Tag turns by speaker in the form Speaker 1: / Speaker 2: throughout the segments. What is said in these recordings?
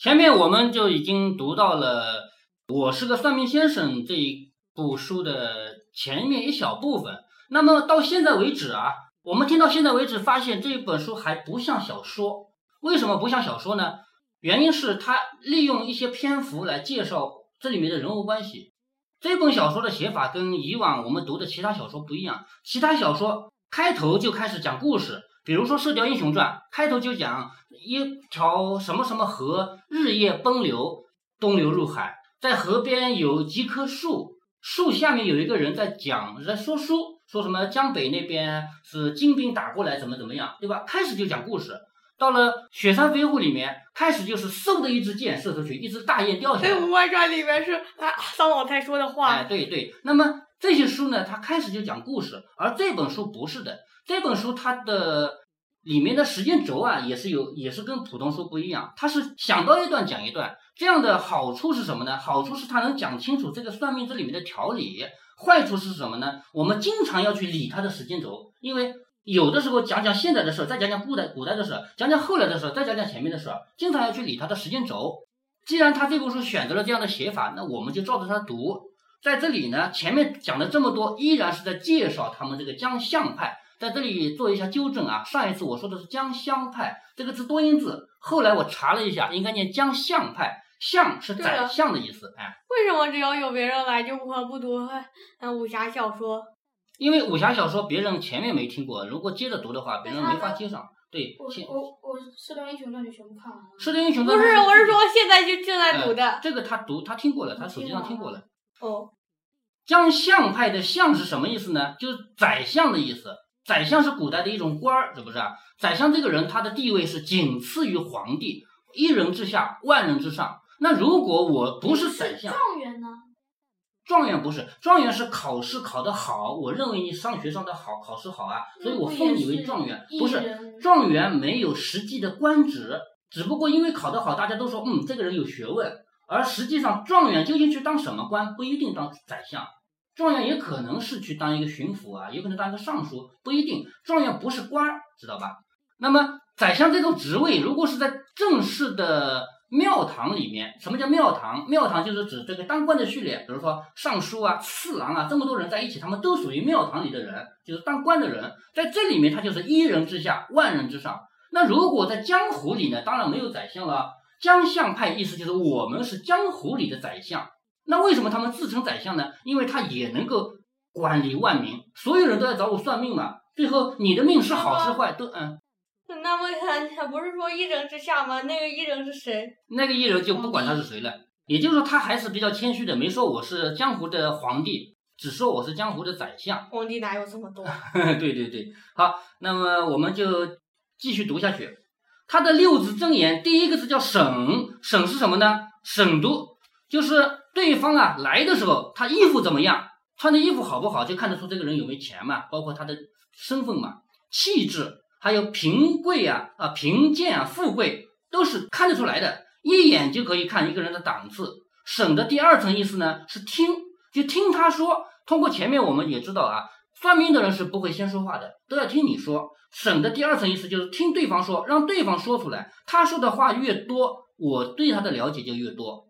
Speaker 1: 前面我们就已经读到了《我是个算命先生》这一部书的前面一小部分。那么到现在为止啊，我们听到现在为止，发现这一本书还不像小说。为什么不像小说呢？原因是它利用一些篇幅来介绍这里面的人物关系。这本小说的写法跟以往我们读的其他小说不一样。其他小说开头就开始讲故事，比如说《射雕英雄传》，开头就讲一条什么什么河日夜奔流，东流入海，在河边有几棵树，树下面有一个人在讲，在说书，说什么江北那边是金兵打过来，怎么怎么样，对吧？开始就讲故事。到了《雪山飞狐》里面，开始就是嗖的一支箭射出去，一只大雁掉下来。
Speaker 2: 《飞狐外传》里面是啊，桑老太说的话。
Speaker 1: 哎，对对。那么这些书呢，它开始就讲故事，而这本书不是的。这本书它的里面的时间轴啊，也是有，也是跟普通书不一样。它是想到一段讲一段。这样的好处是什么呢？好处是它能讲清楚这个算命这里面的条理。坏处是什么呢？我们经常要去理它的时间轴，因为。有的时候讲讲现在的事，再讲讲古代古代的事，讲讲后来的事，再讲讲前面的事，经常要去理它的时间轴。既然他这部书选择了这样的写法，那我们就照着它读。在这里呢，前面讲了这么多，依然是在介绍他们这个江相派。在这里做一下纠正啊，上一次我说的是江相派这个字多音字，后来我查了一下，应该念江相派，相是宰相的意思。哎，
Speaker 2: 为什么只要有别人来就不不读嗯武侠小说？
Speaker 1: 因为武侠小说别人前面没听过，如果接着读的话，别人没法接上。对，
Speaker 3: 我我我《射雕英雄传》就全部看完了。
Speaker 1: 射雕英雄传
Speaker 2: 不是，我是说现在就正在读的。
Speaker 1: 这个他读，他听过了，他手机上听过了。
Speaker 2: 哦。
Speaker 1: 江相派的相是什么意思呢？就是宰相的意思。宰相是古代的一种官儿，是不是？宰相这个人，他的地位是仅次于皇帝，一人之下，万人之上。那如果我不是宰相，
Speaker 3: 状元呢？
Speaker 1: 状元不是，状元是考试考得好，我认为你上学上的好，考试好啊，所以我封你为状元。不是，状元没有实际的官职，只不过因为考得好，大家都说，嗯，这个人有学问。而实际上，状元究竟去当什么官，不一定当宰相，状元也可能是去当一个巡抚啊，有可能当一个尚书，不一定。状元不是官，知道吧？那么宰相这种职位，如果是在正式的。庙堂里面，什么叫庙堂？庙堂就是指这个当官的序列，比如说尚书啊、次郎啊，这么多人在一起，他们都属于庙堂里的人，就是当官的人。在这里面，他就是一人之下，万人之上。那如果在江湖里呢？当然没有宰相了。江相派意思就是我们是江湖里的宰相。那为什么他们自称宰相呢？因为他也能够管理万民，所有人都在找我算命嘛。最后你的命是好是坏都嗯。
Speaker 2: 那么他他不是说一人之下吗？那个一人是谁？
Speaker 1: 那个一人就不管他是谁了。也就是说，他还是比较谦虚的，没说我是江湖的皇帝，只说我是江湖的宰相。
Speaker 2: 皇帝哪有这么多？
Speaker 1: 对对对，好，那么我们就继续读下去。他的六字真言，第一个字叫省，省是什么呢？省读就是对方啊来的时候，他衣服怎么样，穿的衣服好不好，就看得出这个人有没有钱嘛，包括他的身份嘛，气质。还有贫贵啊啊贫贱啊富贵都是看得出来的，一眼就可以看一个人的档次。省的第二层意思呢是听，就听他说。通过前面我们也知道啊，算命的人是不会先说话的，都要听你说。省的第二层意思就是听对方说，让对方说出来。他说的话越多，我对他的了解就越多。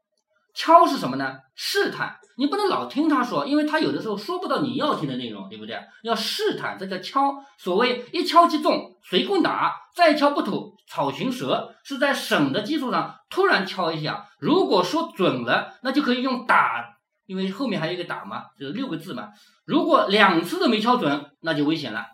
Speaker 1: 敲是什么呢？试探，你不能老听他说，因为他有的时候说不到你要听的内容，对不对？要试探，这叫敲。所谓一敲即中，随棍打，再敲不吐草寻蛇，是在省的基础上突然敲一下。如果说准了，那就可以用打，因为后面还有一个打嘛，就是六个字嘛。如果两次都没敲准，那就危险了。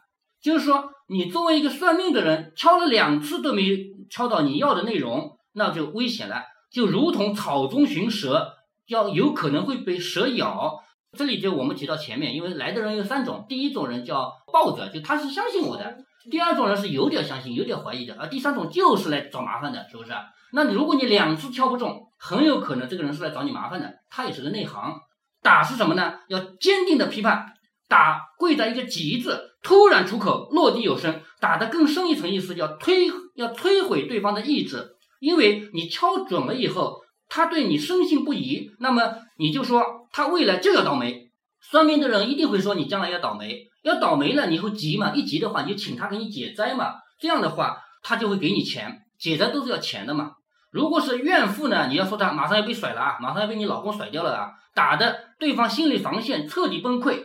Speaker 1: 就是说，你作为一个算命的人，敲了两次都没敲到你要的内容，那就危险了。就如同草中寻蛇，要有可能会被蛇咬。这里就我们提到前面，因为来的人有三种，第一种人叫抱着，就他是相信我的；第二种人是有点相信、有点怀疑的；而第三种就是来找麻烦的，是不是？那如果你两次敲不中，很有可能这个人是来找你麻烦的，他也是个内行。打是什么呢？要坚定的批判，打跪在一个吉字，突然出口，落地有声。打的更深一层意思，叫推，要摧毁对方的意志。因为你敲准了以后，他对你深信不疑，那么你就说他未来就要倒霉。算命的人一定会说你将来要倒霉，要倒霉了你会急嘛？一急的话，你就请他给你解灾嘛。这样的话，他就会给你钱，解灾都是要钱的嘛。如果是怨妇呢，你要说她马上要被甩了啊，马上要被你老公甩掉了啊，打的对方心理防线彻底崩溃。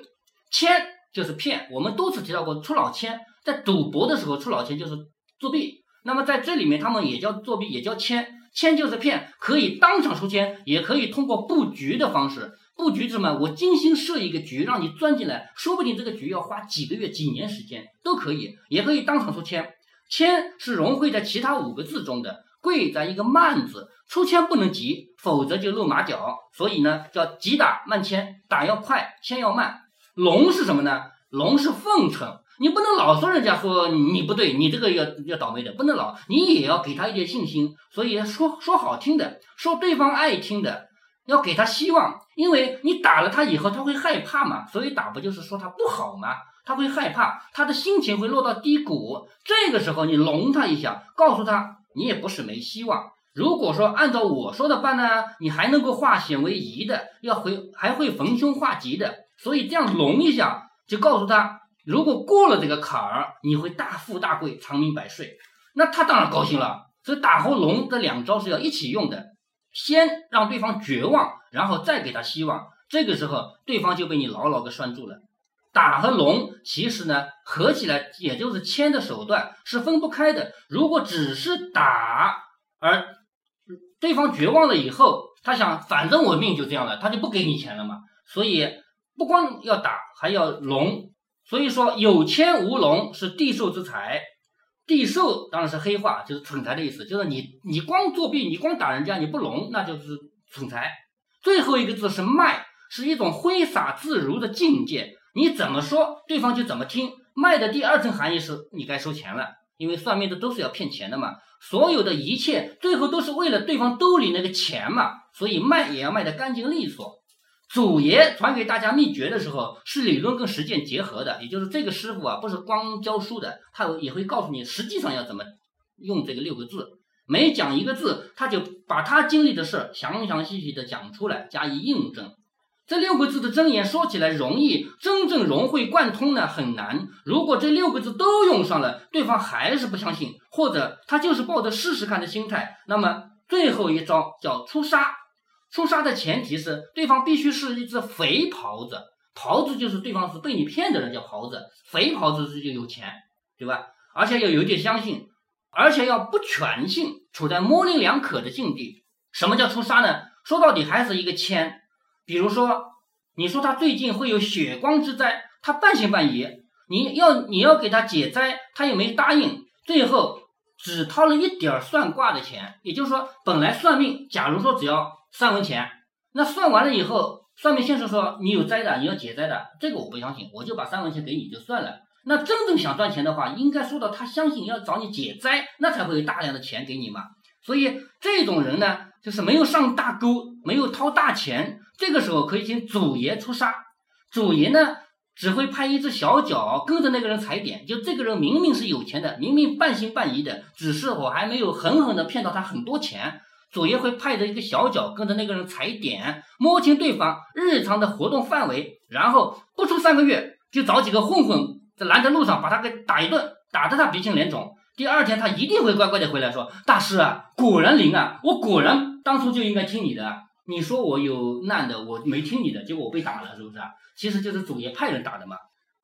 Speaker 1: 千就是骗，我们多次提到过出老千，在赌博的时候出老千就是作弊。那么在这里面，他们也叫作弊，也叫签。签就是骗，可以当场出签，也可以通过布局的方式。布局什么？我精心设一个局，让你钻进来，说不定这个局要花几个月、几年时间都可以。也可以当场出签，签是融汇在其他五个字中的，贵在一个慢字。出签不能急，否则就露马脚。所以呢，叫急打慢签，打要快，签要慢。龙是什么呢？龙是奉承。你不能老说人家说你不对，你这个要要倒霉的，不能老，你也要给他一点信心。所以说说好听的，说对方爱听的，要给他希望，因为你打了他以后他会害怕嘛，所以打不就是说他不好嘛，他会害怕，他的心情会落到低谷。这个时候你笼他一下，告诉他你也不是没希望。如果说按照我说的办呢，你还能够化险为夷的，要回还会逢凶化吉的。所以这样笼一下，就告诉他。如果过了这个坎儿，你会大富大贵、长命百岁，那他当然高兴了。所以打和龙这两招是要一起用的，先让对方绝望，然后再给他希望。这个时候，对方就被你牢牢的拴住了。打和龙其实呢，合起来也就是牵的手段，是分不开的。如果只是打，而对方绝望了以后，他想反正我命就这样了，他就不给你钱了嘛。所以不光要打，还要龙。所以说有钱无龙是地寿之财，地寿当然是黑话，就是蠢材的意思，就是你你光作弊，你光打人家，你不龙，那就是蠢材。最后一个字是卖，是一种挥洒自如的境界，你怎么说对方就怎么听。卖的第二层含义是你该收钱了，因为算命的都是要骗钱的嘛，所有的一切最后都是为了对方兜里那个钱嘛，所以卖也要卖得干净利索。祖爷传给大家秘诀的时候，是理论跟实践结合的，也就是这个师傅啊，不是光教书的，他也会告诉你实际上要怎么用这个六个字。每讲一个字，他就把他经历的事详详细细的讲出来，加以印证。这六个字的真言说起来容易，真正融会贯通呢很难。如果这六个字都用上了，对方还是不相信，或者他就是抱着试试看的心态，那么最后一招叫出杀。出杀的前提是对方必须是一只肥狍子，狍子就是对方是被你骗的人叫狍子，肥狍子是就有钱，对吧？而且要有点相信，而且要不全信，处在模棱两可的境地。什么叫出杀呢？说到底还是一个签。比如说，你说他最近会有血光之灾，他半信半疑，你要你要给他解灾，他又没答应，最后只掏了一点算卦的钱。也就是说，本来算命，假如说只要。三文钱，那算完了以后，算命先生说你有灾的，你要解灾的，这个我不相信，我就把三文钱给你就算了。那真正想赚钱的话，应该说到他相信要找你解灾，那才会有大量的钱给你嘛。所以这种人呢，就是没有上大钩，没有掏大钱，这个时候可以请祖爷出杀。祖爷呢，只会派一只小脚跟着那个人踩点，就这个人明明是有钱的，明明半信半疑的，只是我还没有狠狠的骗到他很多钱。祖爷会派着一个小脚跟着那个人踩点，摸清对方日常的活动范围，然后不出三个月就找几个混混在拦在路上把他给打一顿，打得他鼻青脸肿。第二天他一定会乖乖的回来说：“大师啊，果然灵啊，我果然当初就应该听你的。你说我有难的，我没听你的，结果我被打了，是不是？其实就是祖爷派人打的嘛。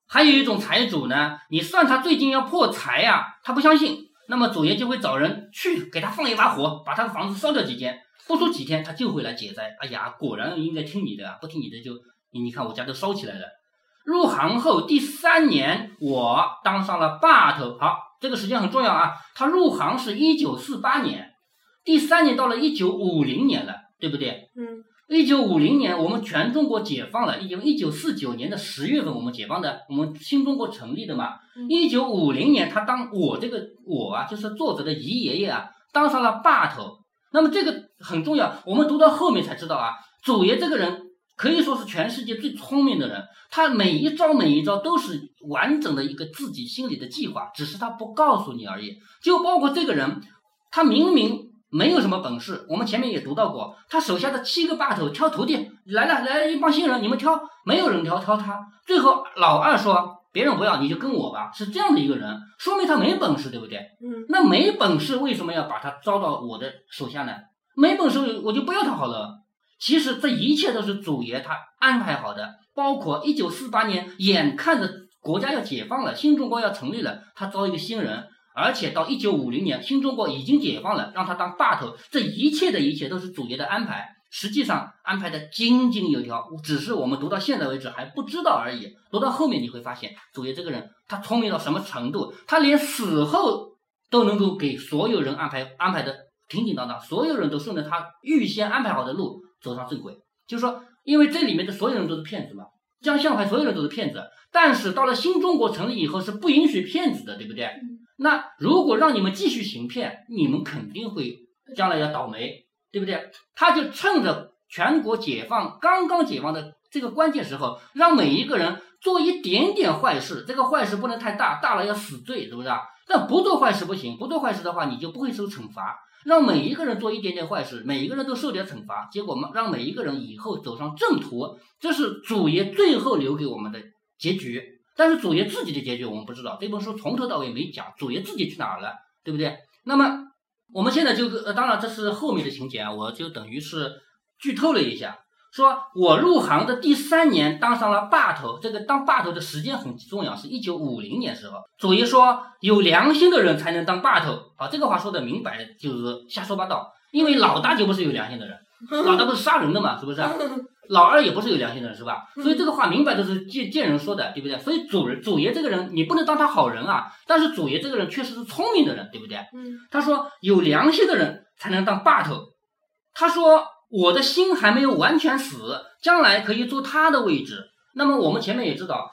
Speaker 1: 还有一种财主呢，你算他最近要破财呀，他不相信。”那么祖爷就会找人去给他放一把火，把他的房子烧掉几间，不出几天他就会来解灾。哎呀，果然应该听你的啊，不听你的就你你看我家都烧起来了。入行后第三年，我当上了把头。好，这个时间很重要啊。他入行是一九四八年，第三年到了一九五零年了，对不对？
Speaker 2: 嗯。
Speaker 1: 一九五零年，我们全中国解放了。一九一九四九年的十月份，我们解放的，我们新中国成立的嘛。一九五零年，他当我这个我啊，就是作者的姨爷爷啊，当上了霸头。那么这个很重要，我们读到后面才知道啊，祖爷这个人可以说是全世界最聪明的人，他每一招每一招都是完整的一个自己心里的计划，只是他不告诉你而已。就包括这个人，他明明。没有什么本事，我们前面也读到过，他手下的七个把头挑徒弟来了，来了一帮新人，你们挑，没有人挑挑他。最后老二说：“别人不要你就跟我吧，是这样的一个人，说明他没本事，对不对？
Speaker 2: 嗯，
Speaker 1: 那没本事为什么要把他招到我的手下呢？没本事我就不要他好了。其实这一切都是祖爷他安排好的，包括一九四八年，眼看着国家要解放了，新中国要成立了，他招一个新人，而且到一九五零年，新中国已经解放了，让他当霸头，这一切的一切都是祖爷的安排。实际上安排的井井有条，只是我们读到现在为止还不知道而已。读到后面你会发现，祖爷这个人他聪明到什么程度？他连死后都能够给所有人安排安排的挺挺当当，所有人都顺着他预先安排好的路走上正轨。就是说，因为这里面的所有人都是骗子嘛，江相派所有人都是骗子。但是到了新中国成立以后，是不允许骗子的，对不对？那如果让你们继续行骗，你们肯定会将来要倒霉。对不对？他就趁着全国解放刚刚解放的这个关键时候，让每一个人做一点点坏事。这个坏事不能太大，大了要死罪，是不是啊？但不做坏事不行，不做坏事的话，你就不会受惩罚。让每一个人做一点点坏事，每一个人都受点惩罚，结果，让每一个人以后走上正途，这是祖爷最后留给我们的结局。但是祖爷自己的结局我们不知道，这本书从头到尾没讲，祖爷自己去哪儿了，对不对？那么。我们现在就呃，当然这是后面的情节啊，我就等于是剧透了一下，说我入行的第三年当上了霸头，这个当霸头的时间很重要，是一九五零年时候。祖爷说有良心的人才能当霸头，好，这个话说的明白就是瞎说八道，因为老大就不是有良心的人，老大不是杀人的嘛，是不是？老二也不是有良心的人，是吧？所以这个话明摆着是见见人说的，对不对？所以主人祖爷这个人，你不能当他好人啊。但是祖爷这个人确实是聪明的人，对不对？
Speaker 2: 嗯。
Speaker 1: 他说有良心的人才能当霸头。他说我的心还没有完全死，将来可以坐他的位置。那么我们前面也知道，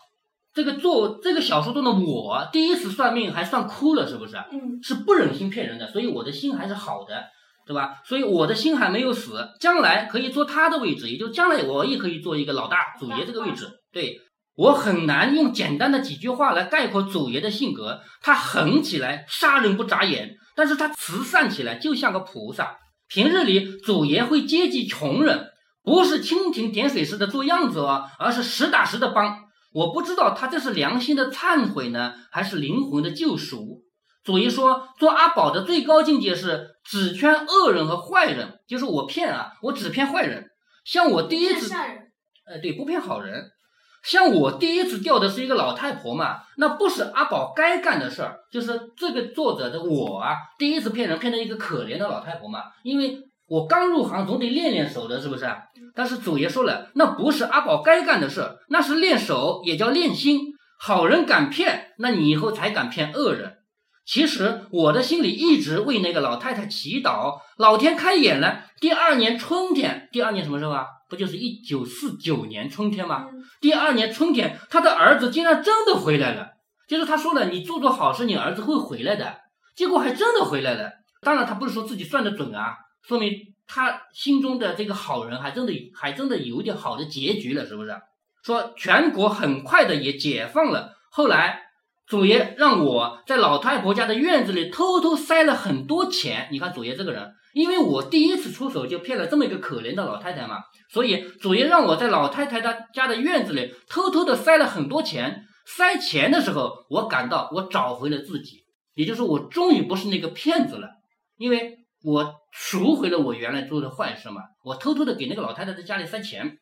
Speaker 1: 这个做这个小说中的我，第一次算命还算哭了，是不是？
Speaker 2: 嗯。
Speaker 1: 是不忍心骗人的，所以我的心还是好的。对吧？所以我的心还没有死，将来可以坐他的位置，也就将来我也可以做一个老大祖爷这个位置。对我很难用简单的几句话来概括祖爷的性格。他狠起来杀人不眨眼，但是他慈善起来就像个菩萨。平日里祖爷会接济穷人，不是蜻蜓点水似的做样子哦，而是实打实的帮。我不知道他这是良心的忏悔呢，还是灵魂的救赎。祖爷说，做阿宝的最高境界是只圈恶人和坏人，就是我骗啊，我只骗坏人。像我第一次，呃，对，不骗好人。像我第一次钓的是一个老太婆嘛，那不是阿宝该干的事儿，就是这个作者的我啊，第一次骗人骗成一个可怜的老太婆嘛，因为我刚入行，总得练练手的，是不是？但是祖爷说了，那不是阿宝该干的事儿，那是练手，也叫练心。好人敢骗，那你以后才敢骗恶人。其实我的心里一直为那个老太太祈祷，老天开眼了。第二年春天，第二年什么时候啊？不就是一九四九年春天吗？第二年春天，他的儿子竟然真的回来了。就是他说了，你做做好事，你儿子会回来的。结果还真的回来了。当然，他不是说自己算得准啊，说明他心中的这个好人还真的还真的有点好的结局了，是不是？说全国很快的也解放了，后来。祖爷让我在老太婆家的院子里偷偷塞了很多钱。你看祖爷这个人，因为我第一次出手就骗了这么一个可怜的老太太嘛，所以祖爷让我在老太太她家的院子里偷偷的塞了很多钱。塞钱的时候，我感到我找回了自己，也就是我终于不是那个骗子了，因为我赎回了我原来做的坏事嘛。我偷偷的给那个老太太在家里塞钱。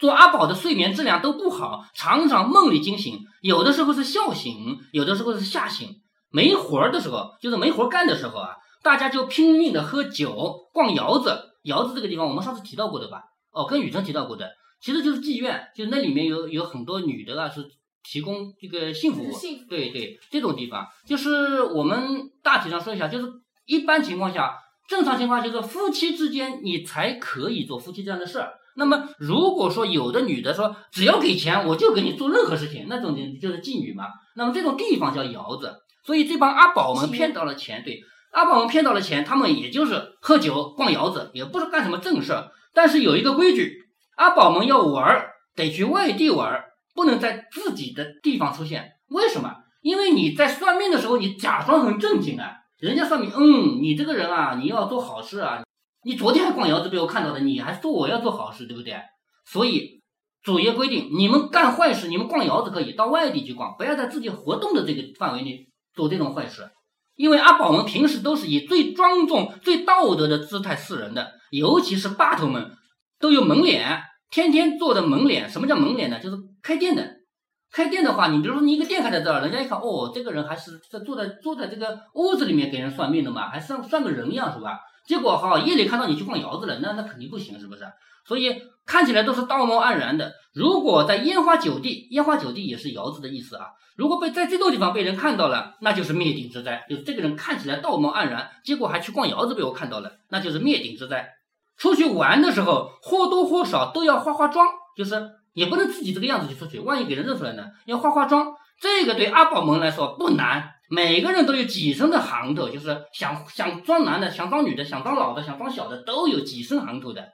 Speaker 1: 做阿宝的睡眠质量都不好，常常梦里惊醒，有的时候是笑醒，有的时候是吓醒。没活儿的时候，就是没活干的时候啊，大家就拼命的喝酒、逛窑子。窑子这个地方，我们上次提到过的吧？哦，跟雨辰提到过的，其实就是妓院，就那里面有有很多女的啊，是提供这个性服务。对对，这种地方就是我们大体上说一下，就是一般情况下，正常情况就是夫妻之间你才可以做夫妻这样的事儿。那么，如果说有的女的说只要给钱，我就给你做任何事情，那种就就是妓女嘛。那么这种地方叫窑子，所以这帮阿宝们骗到了钱，对，阿宝们骗到了钱，他们也就是喝酒、逛窑子，也不是干什么正事儿。但是有一个规矩，阿宝们要玩儿，得去外地玩儿，不能在自己的地方出现。为什么？因为你在算命的时候，你假装很正经啊，人家算命，嗯，你这个人啊，你要做好事啊。你昨天还逛窑子被我看到的，你还说我要做好事，对不对？所以祖爷规定，你们干坏事，你们逛窑子可以到外地去逛，不要在自己活动的这个范围内做这种坏事。因为阿宝们平时都是以最庄重、最道德的姿态示人的，尤其是霸头们都有门脸，天天做的门脸。什么叫门脸呢？就是开店的。开店的话，你比如说你一个店开在这儿，人家一看，哦，这个人还是在坐在坐在这个屋子里面给人算命的嘛，还算算个人样是吧？结果哈夜里看到你去逛窑子了，那那肯定不行，是不是？所以看起来都是道貌岸然的。如果在烟花酒地，烟花酒地也是窑子的意思啊。如果被在这种地方被人看到了，那就是灭顶之灾。就是这个人看起来道貌岸然，结果还去逛窑子被我看到了，那就是灭顶之灾。出去玩的时候或多或少都要化化妆，就是也不能自己这个样子去出去，万一给人认出来呢，要化化妆。这个对阿宝们来说不难，每个人都有几身的行头，就是想想装男的，想装女的，想装老的，想装小的，都有几身行头的。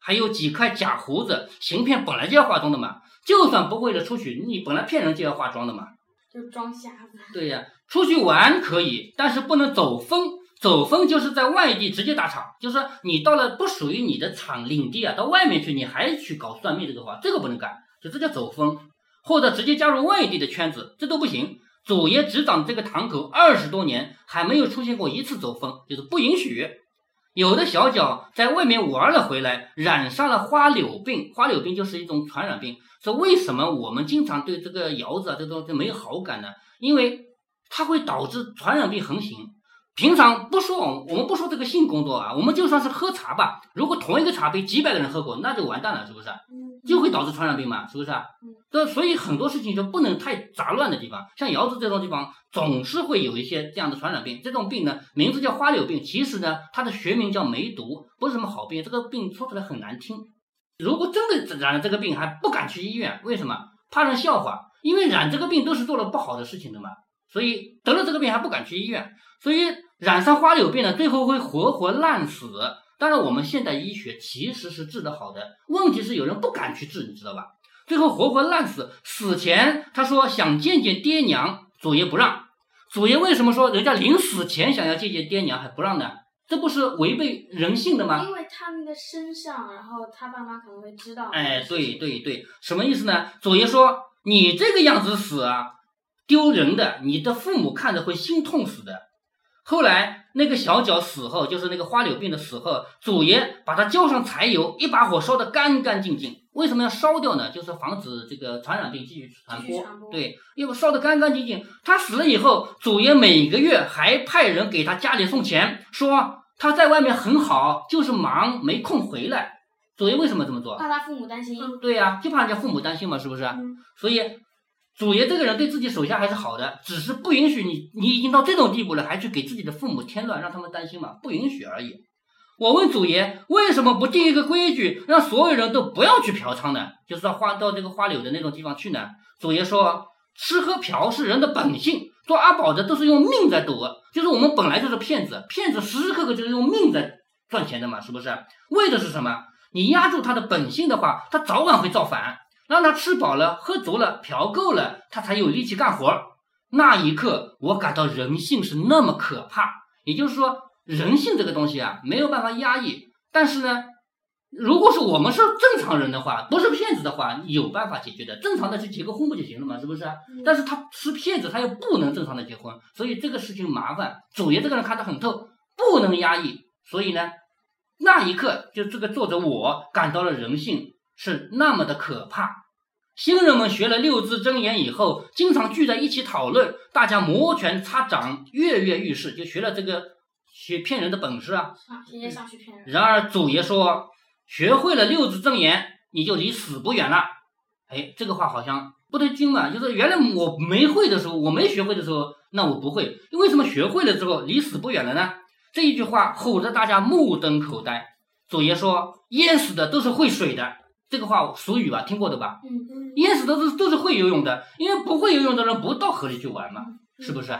Speaker 1: 还有几块假胡子，行骗本来就要化妆的嘛，就算不为了出去，你本来骗人就要化妆的嘛。
Speaker 3: 就装瞎子。
Speaker 1: 对呀，出去玩可以，但是不能走风。走风就是在外地直接打场，就是说你到了不属于你的场领地啊，到外面去，你还去搞算命这个话，这个不能干，就这叫走风。或者直接加入外地的圈子，这都不行。祖爷执掌这个堂口二十多年，还没有出现过一次走风，就是不允许。有的小脚在外面玩了回来，染上了花柳病。花柳病就是一种传染病。说为什么我们经常对这个窑子啊这东西没有好感呢？因为它会导致传染病横行。平常不说，我们不说这个性工作啊，我们就算是喝茶吧，如果同一个茶杯几百个人喝过，那就完蛋了，是不是？就会导致传染病嘛，是不是？这所以很多事情就不能太杂乱的地方，像窑子这种地方，总是会有一些这样的传染病。这种病呢，名字叫花柳病，其实呢，它的学名叫梅毒，不是什么好病。这个病说出来很难听。如果真的染了这个病，还不敢去医院，为什么？怕人笑话。因为染这个病都是做了不好的事情的嘛，所以得了这个病还不敢去医院。所以染上花柳病呢，最后会活活烂死。当然，我们现代医学其实是治得好的，问题是有人不敢去治，你知道吧？最后活活烂死。死前他说想见见爹娘，祖爷不让。祖爷为什么说人家临死前想要见见爹娘还不让呢？这不是违背人性的吗？
Speaker 3: 因为他们的身上，然后他爸妈可能会知道。
Speaker 1: 哎，对对对，什么意思呢？祖爷说你这个样子死啊，丢人的，你的父母看着会心痛死的。后来那个小脚死后，就是那个花柳病的死后，祖爷把他浇上柴油，一把火烧得干干净净。为什么要烧掉呢？就是防止这个传染病继续传播。对，因为烧得干干净净。他死了以后，祖爷每个月还派人给他家里送钱，说他在外面很好，就是忙没空回来。祖爷为什么这么做？
Speaker 3: 怕他父母担心。
Speaker 1: 对呀，就怕人家父母担心嘛，是不是？所以。祖爷这个人对自己手下还是好的，只是不允许你，你已经到这种地步了，还去给自己的父母添乱，让他们担心嘛？不允许而已。我问祖爷，为什么不定一个规矩，让所有人都不要去嫖娼呢？就是到花到这个花柳的那种地方去呢？祖爷说，吃喝嫖是人的本性，做阿宝的都是用命在赌，就是我们本来就是骗子，骗子时时刻刻就是用命在赚钱的嘛，是不是？为的是什么？你压住他的本性的话，他早晚会造反。让他吃饱了、喝足了、嫖够了，他才有力气干活。那一刻，我感到人性是那么可怕。也就是说，人性这个东西啊，没有办法压抑。但是呢，如果是我们是正常人的话，不是骗子的话，有办法解决的。正常的去结个婚不就行了嘛，是不是？但是他是骗子，他又不能正常的结婚，所以这个事情麻烦。主爷这个人看得很透，不能压抑。所以呢，那一刻，就这个作者我感到了人性。是那么的可怕。新人们学了六字真言以后，经常聚在一起讨论，大家摩拳擦掌，跃跃欲试，就学了这个学骗人的本事啊。
Speaker 3: 天天上去骗人。
Speaker 1: 然而祖爷说，学会了六字真言，你就离死不远了。哎，这个话好像不对劲嘛。就是原来我没会的时候，我没学会的时候，那我不会。为什么学会了之后离死不远了呢？这一句话唬得大家目瞪口呆。祖爷说，淹死的都是会水的。这个话俗语吧，听过的吧？
Speaker 3: 嗯嗯，
Speaker 1: 淹死都是都是会游泳的，因为不会游泳的人不到河里去玩嘛，是不是？